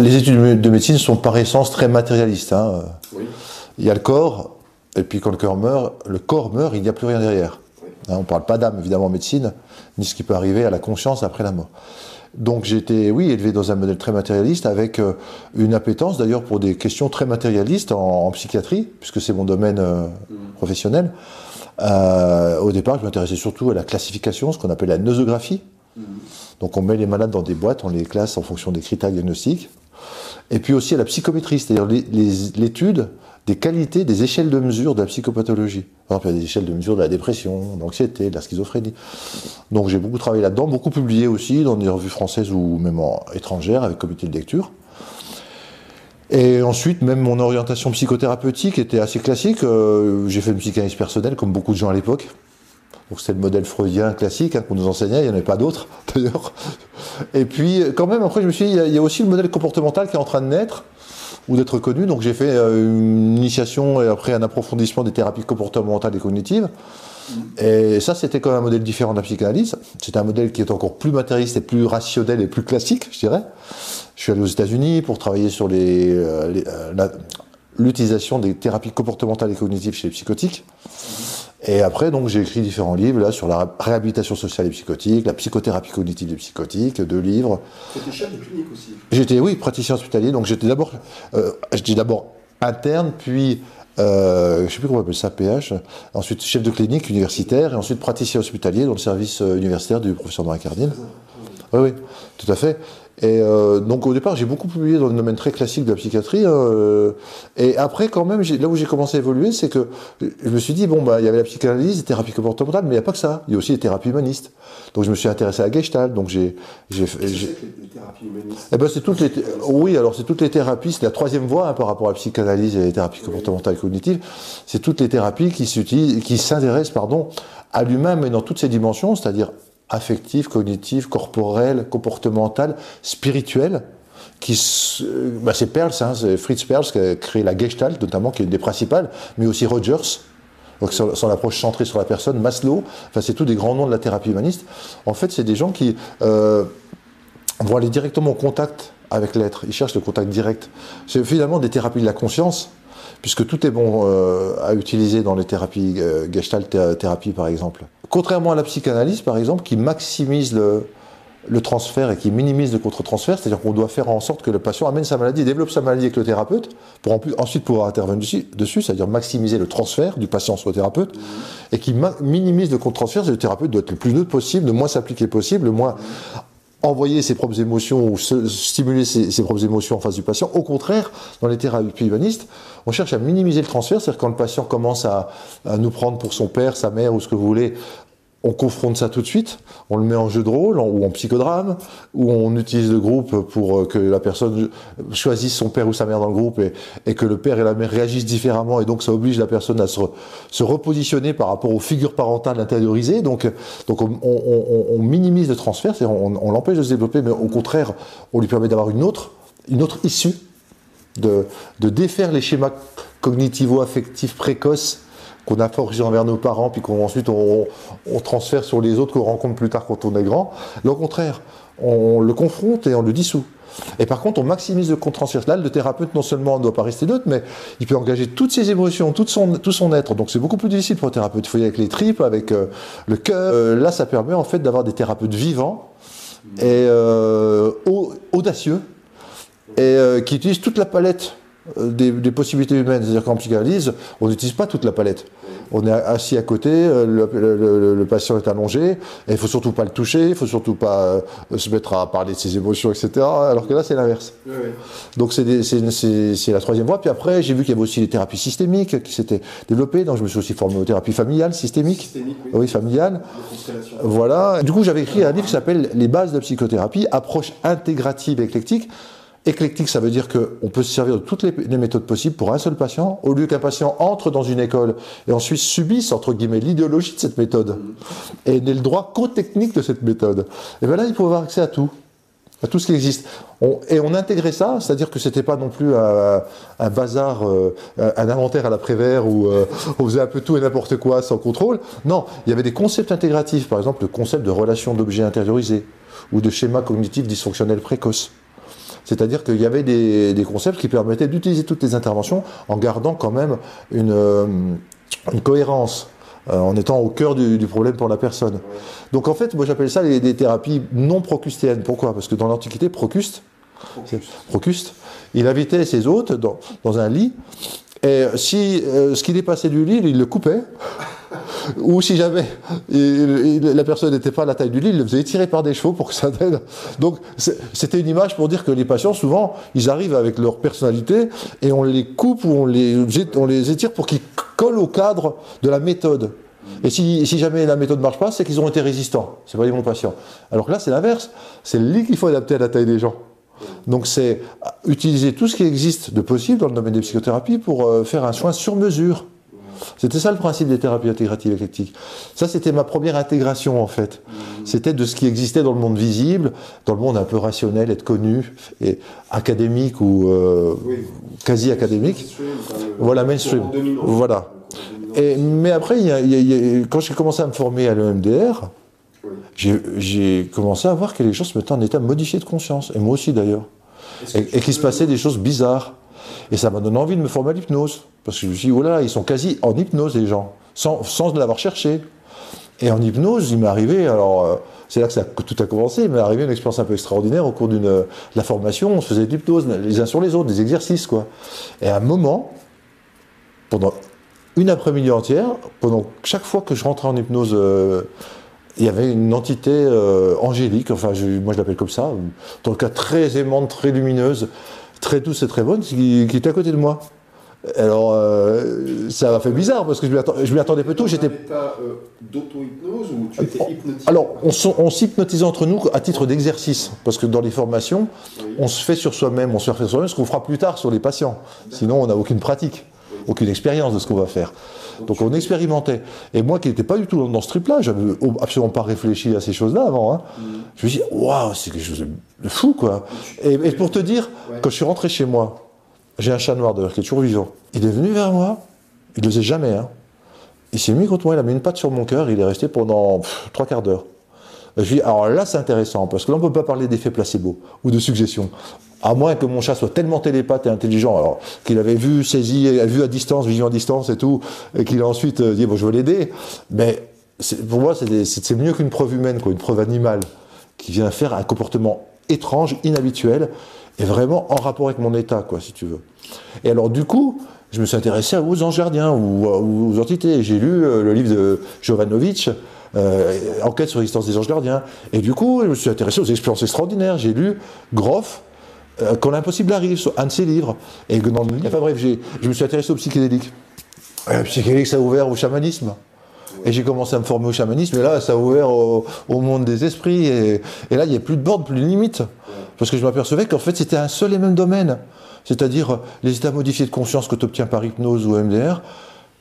Les études de médecine sont par essence très matérialistes. Hein. Il y a le corps, et puis quand le corps meurt, le corps meurt, il n'y a plus rien derrière. Hein, on ne parle pas d'âme, évidemment, en médecine, ni ce qui peut arriver à la conscience après la mort. Donc j'ai été, oui, élevé dans un modèle très matérialiste, avec euh, une appétence d'ailleurs pour des questions très matérialistes en, psychiatrie, puisque c'est mon domaine euh, mmh. professionnel. Euh, au départ, je m'intéressais surtout à la classification, ce qu'on appelle la nosographie. Mmh. Donc on met les malades dans des boîtes, on les classe en fonction des critères diagnostiques. Et puis aussi à la psychométrie, c'est-à-dire l'étude des qualités, des échelles de mesure de la psychopathologie. Par exemple, il y a des échelles de mesure de la dépression, de l'anxiété, de la schizophrénie. Donc j'ai beaucoup travaillé là-dedans, beaucoup publié aussi dans des revues françaises ou même étrangères avec comité de lecture. Et ensuite, même mon orientation psychothérapeutique était assez classique. Euh, j'ai fait une psychanalyse personnelle, comme beaucoup de gens à l'époque. Donc c'était le modèle freudien classique hein, qu'on nous enseignait, il n'y en avait pas d'autres d'ailleurs. Et puis quand même, après je me suis dit, il y, a aussi le modèle comportemental qui est en train de naître ou d'être connu. Donc j'ai fait euh, une initiation et après un approfondissement des thérapies comportementales et cognitives. Et ça, c'était quand même un modèle différent de la psychanalyse. C'est un modèle qui est encore plus matérialiste et plus rationnel et plus classique, je dirais. Je suis allé aux États-Unis pour travailler sur euh, euh, l'utilisation des thérapies comportementales et cognitives chez les psychotiques. Et après, donc, j'ai écrit différents livres là, sur la réhabilitation sociale et psychotique, la psychothérapie cognitive des psychotiques, deux livres. J'étais chef de clinique aussi J'étais, oui, praticien hospitalier. Donc, j'étais d'abord, euh, j'étais d'abord interne, puis, euh, je ne sais plus comment on appelle ça, PH. Ensuite, chef de clinique universitaire, et ensuite praticien hospitalier dans le service euh, universitaire du professeur Marie Cardine. Oui, oui, tout à fait. Et euh, donc au départ, j'ai beaucoup publié dans le domaine très classique de la psychiatrie. Hein, euh, et après, quand même, là où j'ai commencé à évoluer, c'est que je me suis dit, bon, bah, il y avait la psychanalyse, les thérapies comportementales, mais il n'y a pas que ça. Il y a aussi les thérapies humanistes. Donc je me suis intéressé à Gestalt. Donc j'ai, j'ai, les thérapies humanistes? Eh ben, c'est toutes les, oui, alors c'est toutes les thérapies. C'est la troisième voie hein, par rapport à la psychanalyse et les thérapies comportementales et cognitives. C'est toutes les thérapies qui s'utilisent, qui s'intéressent, pardon, à l'humain, mais dans toutes ses dimensions, c'est-à-dire affective, cognitive, corporelle, comportementale, spirituelle, qui, bah c'est Perls, hein, c'est Fritz Perls qui a créé la Gestalt notamment, qui est une des principales, mais aussi Rogers, donc son, approche centrée sur la personne, Maslow, enfin c'est tous des grands noms de la thérapie humaniste. En fait, c'est des gens qui euh, vont aller directement au contact avec l'être, ils cherchent le contact direct. C'est finalement des thérapies de la conscience, puisque tout est bon euh, à utiliser dans les thérapies, euh, Gestalt thérapie par exemple. Contrairement à la psychanalyse, par exemple, qui maximise le, transfert et qui minimise le contre-transfert, c'est-à-dire qu'on doit faire en sorte que le patient amène sa maladie, développe sa maladie avec le thérapeute, pour ensuite pouvoir intervenir dessus, c'est-à-dire maximiser le transfert du patient sur le thérapeute, et qui minimise le contre-transfert, c'est le thérapeute doit être le plus neutre possible, le moins s'appliquer possible, le moins envoyer ses propres émotions ou stimuler ses, propres émotions en face du patient. Au contraire, dans les thérapies humanistes, on cherche à minimiser le transfert, c'est-à-dire quand le patient commence à, nous prendre pour son père, sa mère ou ce que vous voulez, on confronte ça tout de suite, on le met en jeu de rôle ou en psychodrame, ou on utilise le groupe pour euh, que la personne choisisse son père ou sa mère dans le groupe et, que le père et la mère réagissent différemment et donc ça oblige la personne à se, repositionner par rapport aux figures parentales intériorisées. Donc, on, minimise le transfert, on, l'empêche de se développer, mais au contraire, on lui permet d'avoir une autre, une autre issue, de, de défaire les schémas cognitivo-affectifs précoces qu'on a forgé envers nos parents, puis qu'ensuite on, on, transfère sur les autres qu'on rencontre plus tard quand on est grand. Là, au contraire, on le confronte et on le dissout. Et par contre, on maximise le contre-transfert. Là, le thérapeute, non seulement ne doit pas rester neutre, mais il peut engager toutes ses émotions, tout son, tout son être. Donc c'est beaucoup plus difficile pour le thérapeute. Il faut y aller avec les tripes, avec euh, le cœur. Euh, là, ça permet en fait d'avoir des thérapeutes vivants et euh, audacieux et qui utilisent toute la palette euh, des, possibilités humaines. C'est-à-dire qu'en psychanalyse, on n'utilise pas toute la palette. On est assis à côté, euh, le, patient est allongé, et il faut surtout pas le toucher, il faut surtout pas euh, se mettre à parler de ses émotions, etc. Alors que là, c'est l'inverse. Donc c'est la troisième voie. Puis après, j'ai vu qu'il y avait aussi les thérapies systémiques qui s'étaient développées. Donc je me suis aussi formé aux thérapies familiales, systémiques. Systémique, oui. oui, familiales. Voilà. Du coup, j'avais écrit un livre qui s'appelle Les bases de la psychothérapie, approche intégrative et éclectique. Éclectique, ça veut dire qu'on peut se servir de toutes les, méthodes possibles pour un seul patient, au lieu qu'un patient entre dans une école et ensuite subisse, entre guillemets, l'idéologie de cette méthode et n'ait le droit qu'aux techniques de cette méthode. Et bien là, il faut avoir accès à tout, à tout ce qui existe. et on intégrait ça, c'est-à-dire que c'était pas non plus un, bazar, euh, un inventaire à l'après-vert où euh, on faisait un peu tout et n'importe quoi sans contrôle. Non, il y avait des concepts intégratifs, par exemple le concept de relation d'objets intériorisés ou de schéma cognitif dysfonctionnel précoce C'est-à-dire qu'il y avait des, des concepts qui permettaient d'utiliser toutes les interventions en gardant quand même une, euh, une cohérence. euh, en étant au cœur du, du problème pour la personne. Donc en fait, moi j'appelle ça les, des thérapies non procustéennes. Pourquoi? Parce que dans l'Antiquité, Procuste, Procuste, il invitait ses hôtes dans, dans un lit, et si euh, ce qui dépassait du lit, il le coupait, ou si jamais il- il- la personne n'était pas à la taille du lit, il le faisait tirer par des chevaux pour que ça donne. Donc c'était une image pour dire que les patients, souvent, ils arrivent avec leur personnalité et on les coupe ou on les, on les étire pour qu'ils collent au cadre de la méthode. Et si, si jamais la méthode ne marche pas, c'est qu'ils ont été résistants. C'est pas les bons patients. Alors que là, c'est l'inverse. C'est le lit qu'il faut adapter à la taille des gens. Donc c'est utiliser tout ce qui existe de possible dans le domaine des psychothérapies pour euh, faire un soin sur mesure. C'était ça le principe des thérapies intégratives éclectiques. Ça, c'était ma première intégration en fait. C'était de ce qui existait dans le monde visible, dans le monde un peu rationnel, être connu, et académique ou euh, Oui. quasi académique. Voilà, mainstream. Voilà. Et, mais après, il y a- il y a- il y a- quand j'ai commencé à me former à l'EMDR, Oui. j'ai commencé à voir que les gens se mettaient en état modifié de conscience, et moi aussi d'ailleurs, et, qu'il se passait des choses bizarres. Et ça m'a donné envie de me former à l'hypnose. Parce que je me suis dit, oh là, ils sont quasi en hypnose, les gens, sans, sans l'avoir cherché. Et en hypnose, il m'est arrivé, alors euh, c'est là que, ça, tout a commencé, il m'est arrivé une expérience un peu extraordinaire au cours d'une euh, de la formation, on se faisait de l'hypnose les uns sur les autres, des exercices quoi. Et à un moment, pendant une après-midi entière, pendant chaque fois que je rentrais en hypnose, euh, il y avait une entité euh, angélique, enfin je- moi je l'appelle comme ça, dans le cas très aimante, très lumineuse, très douce et très bonne, qui, qui était à côté de moi. Alors euh, ça m'a fait bizarre parce que je m'y attendais peu tôt, j'étais état euh, d'auto-hypnose ou tu étais hypnotisé alors, on, s'hypnotise entre nous à titre d'exercice, parce que dans les formations, Oui. on se fait sur soi-même, on se fait sur soi-même, ce qu'on fera plus tard sur les patients. Sinon, on n'a aucune pratique, aucune expérience de ce qu'on va faire. Donc, on expérimentait. Et moi, qui n'étais pas du tout dans, ce trip-là, j'avais absolument pas réfléchi à ces choses-là avant. hein. Je me suis dit, waouh, c'est quelque chose de fou, quoi. Et, et pour te dire, Ouais. quand je suis rentré chez moi, j'ai un chat noir d'ailleurs qui est toujours vivant. Il est venu vers moi, il ne le faisait jamais, hein. Il s'est mis contre moi, il a mis une patte sur mon cœur, il est resté pendant pff, trois quarts d'heure. Je lui dis, alors là c'est intéressant, parce que là on ne peut pas parler d'effet placebo ou de suggestion. À moins que mon chat soit tellement télépathe et intelligent, alors qu'il avait vu, saisi, vu à distance, vision à distance et tout, et qu'il a ensuite euh, dit, bon je veux l'aider. Mais pour moi c'est mieux qu'une preuve humaine, quoi, une preuve animale, qui vient faire un comportement étrange, inhabituel, et vraiment en rapport avec mon état, quoi, si tu veux. Et alors du coup, je me suis intéressé aux anges gardiens aux entités. J'ai lu euh, le livre de Jovanovic, euh, Enquête sur l'existence des anges gardiens. Et du coup, je me suis intéressé aux expériences extraordinaires. J'ai lu Groff, euh, Quand l'impossible arrive, un de ses livres. Et que dans le livre, enfin bref, je me suis intéressé aux psychédéliques. Et le psychédélique, ça a ouvert au chamanisme. Et j'ai commencé à me former au chamanisme, et là, ça a ouvert au, au monde des esprits. Et, et là, il n'y a plus de borne, plus de limite. Parce que je m'apercevais qu'en fait, c'était un seul et même domaine. C'est-à-dire, les états modifiés de conscience que tu obtiens par hypnose ou MDR,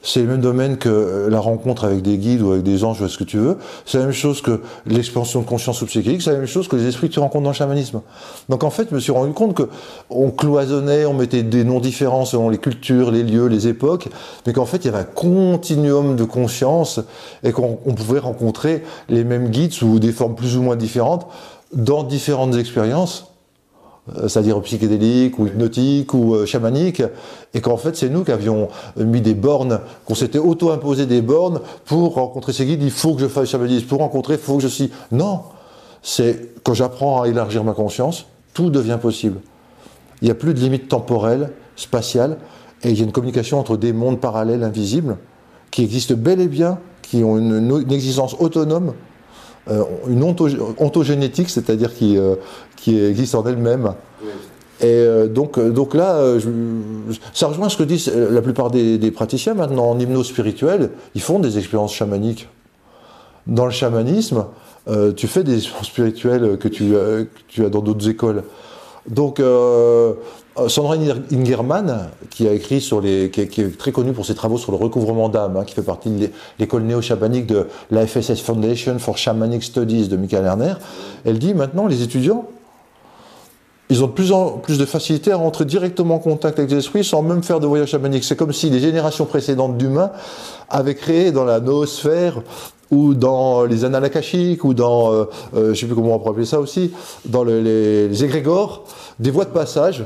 c'est le même domaine que euh, la rencontre avec des guides ou avec des anges ou ce que tu veux. C'est la même chose que l'expansion de conscience ou psychédélique, c'est la même chose que les esprits que tu rencontres dans le chamanisme. Donc en fait, je me suis rendu compte que on cloisonnait, on mettait des noms différents selon les cultures, les lieux, les époques, mais qu'en fait, il y avait un continuum de conscience et qu'on on pouvait rencontrer les mêmes guides sous des formes plus ou moins différentes dans différentes expériences c'est-à-dire psychédéliques ou hypnotiques ou euh, chamaniques, et qu'en fait c'est nous qui avions mis des bornes, qu'on s'était auto-imposé des bornes pour rencontrer ces guides, il faut que je fasse chamanisme, pour rencontrer, il faut que je suis... Non, c'est quand j'apprends à élargir ma conscience, tout devient possible. Il n'y a plus de limite temporelle, spatiale, et il y a une communication entre des mondes parallèles invisibles qui existent bel et bien, qui ont une, existence autonome, euh, une onto- ontogénétique, c'est-à-dire qui, euh, qui existe en elle-même. Et euh, donc, euh, donc là, euh, je- ça rejoint ce que disent euh, la plupart des, des praticiens maintenant en hypnose spirituelle, ils font des expériences chamaniques. Dans le chamanisme, euh, tu fais des expériences spirituelles que tu, euh, que tu as dans d'autres écoles. Donc, euh, Sandra Ingerman, qui a écrit sur les, qui est, très connue pour ses travaux sur le recouvrement d'âme, hein, qui fait partie de l'é- l'école néo-chamanique de la FSS Foundation for Shamanic Studies de Michael Lerner, elle dit maintenant les étudiants, ils ont de plus en plus de facilité à rentrer directement en contact avec les esprits sans même faire de voyage chamanique. C'est comme si les générations précédentes d'humains avaient créé dans la noosphère ou dans les annales akashiques, ou dans, euh, euh, je ne sais plus comment on pourrait appeler ça aussi, dans le- les, les égrégores, des voies de passage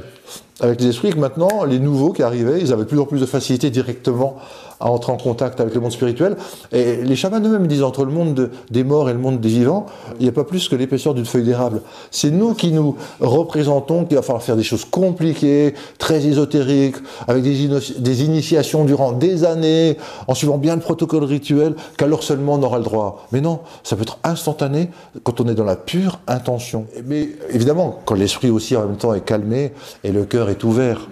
avec les esprits, que maintenant, les nouveaux qui arrivaient, ils avaient de plus en plus de facilité directement à entrer en contact avec le monde spirituel. Et les chamans eux-mêmes disent entre le monde de- des morts et le monde des vivants, il n'y a pas plus que l'épaisseur d'une feuille d'érable. C'est nous qui nous représentons qu'il va falloir faire des choses compliquées, très ésotériques, avec des initiations durant des années, en suivant bien le protocole rituel, qu'alors seulement on aura le droit. Mais non, ça peut être instantané quand on est dans la pure intention. Mais évidemment, quand l'esprit aussi en même temps est calmé et le cœur est ouvert.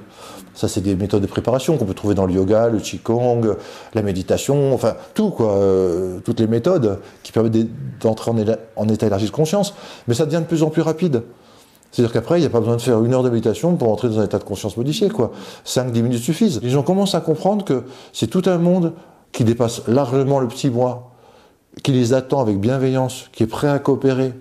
Ça, c'est des méthodes de préparation qu'on peut trouver dans le yoga, le qigong, la méditation, enfin tout quoi, euh, toutes les méthodes qui permettent d'e- d'entrer en état élargi de conscience. Mais ça devient de plus en plus rapide. C'est-à-dire qu'après, il n'y a pas besoin de faire une heure de méditation pour entrer dans un état de conscience modifié, quoi. 5-10 minutes suffisent. Les gens commencent à comprendre que c'est tout un monde qui dépasse largement le petit moi, qui les attend avec bienveillance, qui est prêt à coopérer.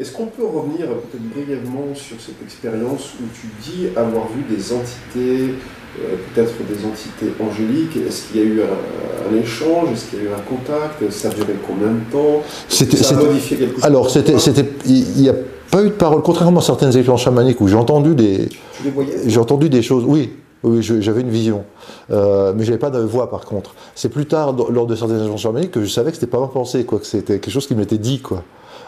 Est-ce qu'on peut revenir peut-être brièvement sur cette expérience où tu dis avoir vu des entités, euh, peut-être des entités angéliques? Est-ce qu'il y a eu un, un échange? Est-ce qu'il y a eu un contact? Ça a duré combien de temps? Ça a modifié quelque chose? Alors, c'était, c'était, il n'y a pas eu de parole, contrairement à certaines expériences chamaniques où j'ai entendu des, j'ai entendu des choses. Oui, oui, je- j'avais une vision, Euh, mais j'avais pas de voix par contre. C'est plus tard, lors de certaines expériences chamaniques, que je savais que c'était pas ma pensée, quoi, que c'était quelque chose qui m'était dit, quoi.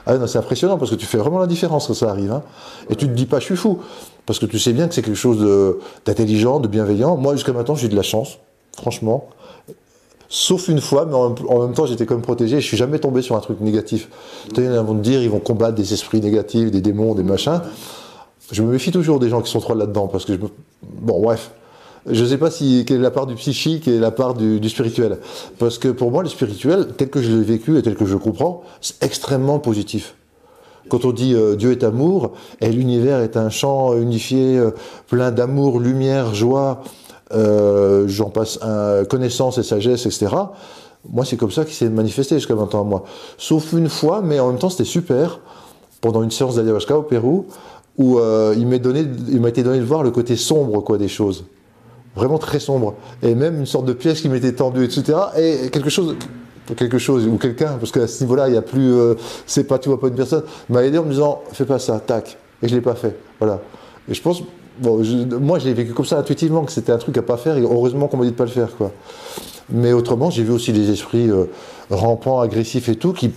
Ah non, c'est impressionnant parce que tu fais vraiment la différence quand ça arrive, hein. Et tu te dis pas, je suis fou, parce que tu sais bien que c'est quelque chose de- d'intelligent, de, bienveillant. Moi, jusqu'à maintenant, j'ai eu de la chance, franchement. Sauf une fois, mais en, en même temps, j'étais quand même protégé. Je suis jamais tombé sur un truc négatif. Tu sais, ils vont te dire, ils vont combattre des esprits négatifs, des démons, des machins. Je me méfie toujours des gens qui sont trop là-dedans, parce que je me... Bon, bref. Je ne sais pas si, quelle est la part du psychique et la part du, spirituel. Parce que pour moi, le spirituel, tel que je l'ai vécu et tel que je le comprends, c'est extrêmement positif. Quand on dit euh, Dieu est amour, et l'univers est un champ unifié, euh, plein d'amour, lumière, joie, euh, j'en passe connaissance et sagesse, etc. Moi, c'est comme ça qu'il s'est manifesté jusqu'à maintenant à moi. Sauf une fois, mais en même temps, c'était super, pendant une séance d'ayahuasca au Pérou, où il m'a été donné de voir le côté sombre des choses, vraiment très sombre, et même une sorte de pièce qui m'était tendue, etc. Et quelque chose, quelque chose ou quelqu'un, parce qu'à ce niveau-là, il n'y a plus, euh, c'est pas tu vois pas une personne, m'a aidé en me disant fais pas ça, tac, et je l'ai pas fait, voilà. Et je pense, bon, je- moi je l'ai vécu comme ça intuitivement que c'était un truc à pas faire, et heureusement qu'on m'a dit de pas le faire, quoi. Mais autrement, j'ai vu aussi des esprits euh, rampants, agressifs et tout, qui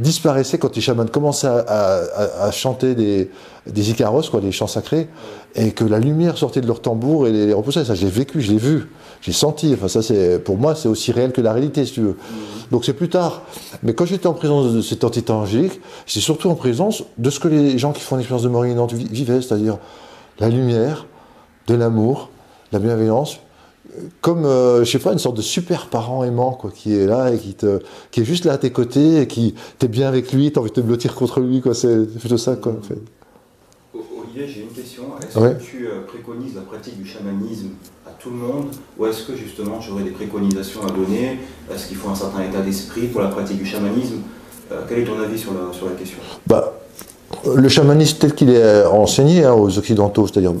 disparaissaient quand les chamans commençaient à, chanter des, icaros, quoi, des chants sacrés, et que la lumière sortait de leur tambour et les, repoussait. Ça, je l'ai vécu, je l'ai vu, j'ai senti. Enfin, ça, c'est pour moi, c'est aussi réel que la réalité, si tu veux. Donc c'est plus tard. Mais quand j'étais en présence de cette entité angélique, j'étais surtout en présence de ce que les gens qui font l'expérience de mort imminente vi- vivaient, c'est-à-dire la lumière, de l'amour, la bienveillance, comme, euh, je sais pas, une sorte de super parent aimant, quoi, qui est là et qui, te, qui est juste là à tes côtés et qui, t'es bien avec lui, t'as envie de te blottir contre lui, quoi, c'est plutôt ça, quoi, en fait. Olivier, j'ai une question. Est-ce Ouais. que tu euh, préconises la pratique du chamanisme à tout le monde ou est-ce que justement tu aurais des préconisations à donner? Est-ce qu'il faut un certain état d'esprit pour la pratique du chamanisme? Euh, Quel est ton avis sur la, sur la question? Bah, le chamanisme tel qu'il est enseigné hein, aux Occidentaux, c'est-à-dire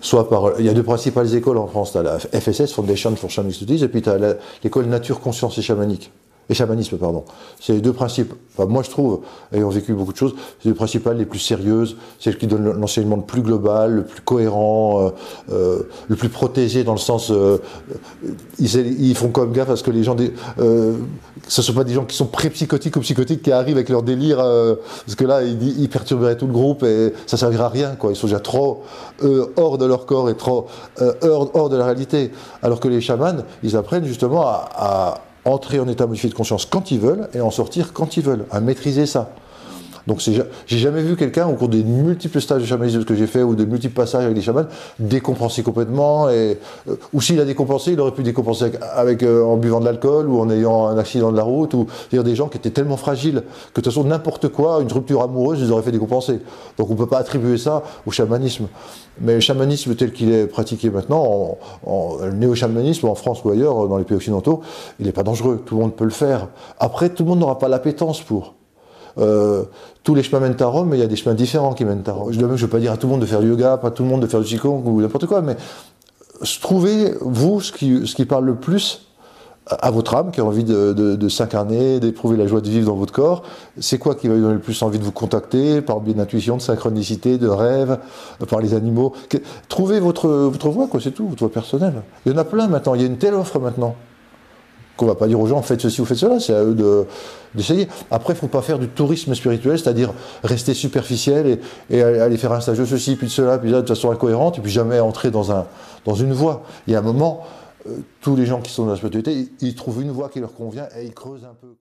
soit par. Il y a deux principales écoles en France. Tu as la FSS, Foundation for Shamanic Studies, et puis tu as l'école Nature, Conscience et Chamanique. Et chamanisme, pardon. C'est les deux principes. Enfin, moi, je trouve, ayant vécu beaucoup de choses, c'est les principales les plus sérieuses, celles qui donnent l'enseignement le plus global, le plus cohérent, euh, euh, le plus protégé dans le sens. euh, ils, font comme gaffe à ce que les gens. Des, ce ne sont pas des gens qui sont pré-psychotiques ou psychotiques qui arrivent avec leur délire, parce que là, ils, perturberaient tout le groupe et ça ne servira à rien. Quoi. Ils sont déjà trop hors de leur corps et trop hors, de la réalité. Alors que les chamans, ils apprennent justement à entrer en état modifié de conscience quand ils veulent et en sortir quand ils veulent, à maîtriser ça. Donc j'ai jamais vu quelqu'un au cours des multiples stages de chamanisme que j'ai fait ou de multiples passages avec des chamans décompenser complètement et euh, ou s'il a décompensé, il aurait pu décompenser avec, avec, euh, en buvant de l'alcool ou en ayant un accident de la route ou c'est-à-dire des gens qui étaient tellement fragiles que de toute façon n'importe quoi, une rupture amoureuse, ils auraient fait décompenser. Donc on peut pas attribuer ça au chamanisme. Mais le chamanisme tel qu'il est pratiqué maintenant, en, en- le néo-chamanisme en France ou ailleurs dans les pays occidentaux, il n'est pas dangereux. Tout le monde peut le faire. Après, tout le monde n'aura pas l'appétence pour. Euh, tous les chemins mènent à Rome, mais il y a des chemins différents qui mènent à Rome. Je ne veux pas dire à tout le monde de faire du yoga, pas à tout le monde de faire du qigong ou n'importe quoi, mais trouvez, vous, ce qui, ce qui parle le plus à votre âme qui a envie de, s'incarner, d'éprouver la joie de vivre dans votre corps. C'est quoi qui va lui donner le plus envie de vous contacter par biais d'intuition, de synchronicité, de rêve, par les animaux? Trouvez votre, votre voie, quoi, c'est tout, votre voie personnelle. Il y en a plein maintenant, il y a une telle offre maintenant qu'on va pas dire aux gens faites ceci ou faites cela, c'est à eux d'essayer. Après, il faut pas faire du tourisme spirituel, c'est-à-dire rester superficiel et, aller faire un stage de ceci, puis de cela, puis de façon incohérente, et puis jamais entrer dans, un, dans une voie. Il y a un moment, euh, tous les gens qui sont dans la spiritualité, ils, trouvent une voie qui leur convient et ils creusent un peu.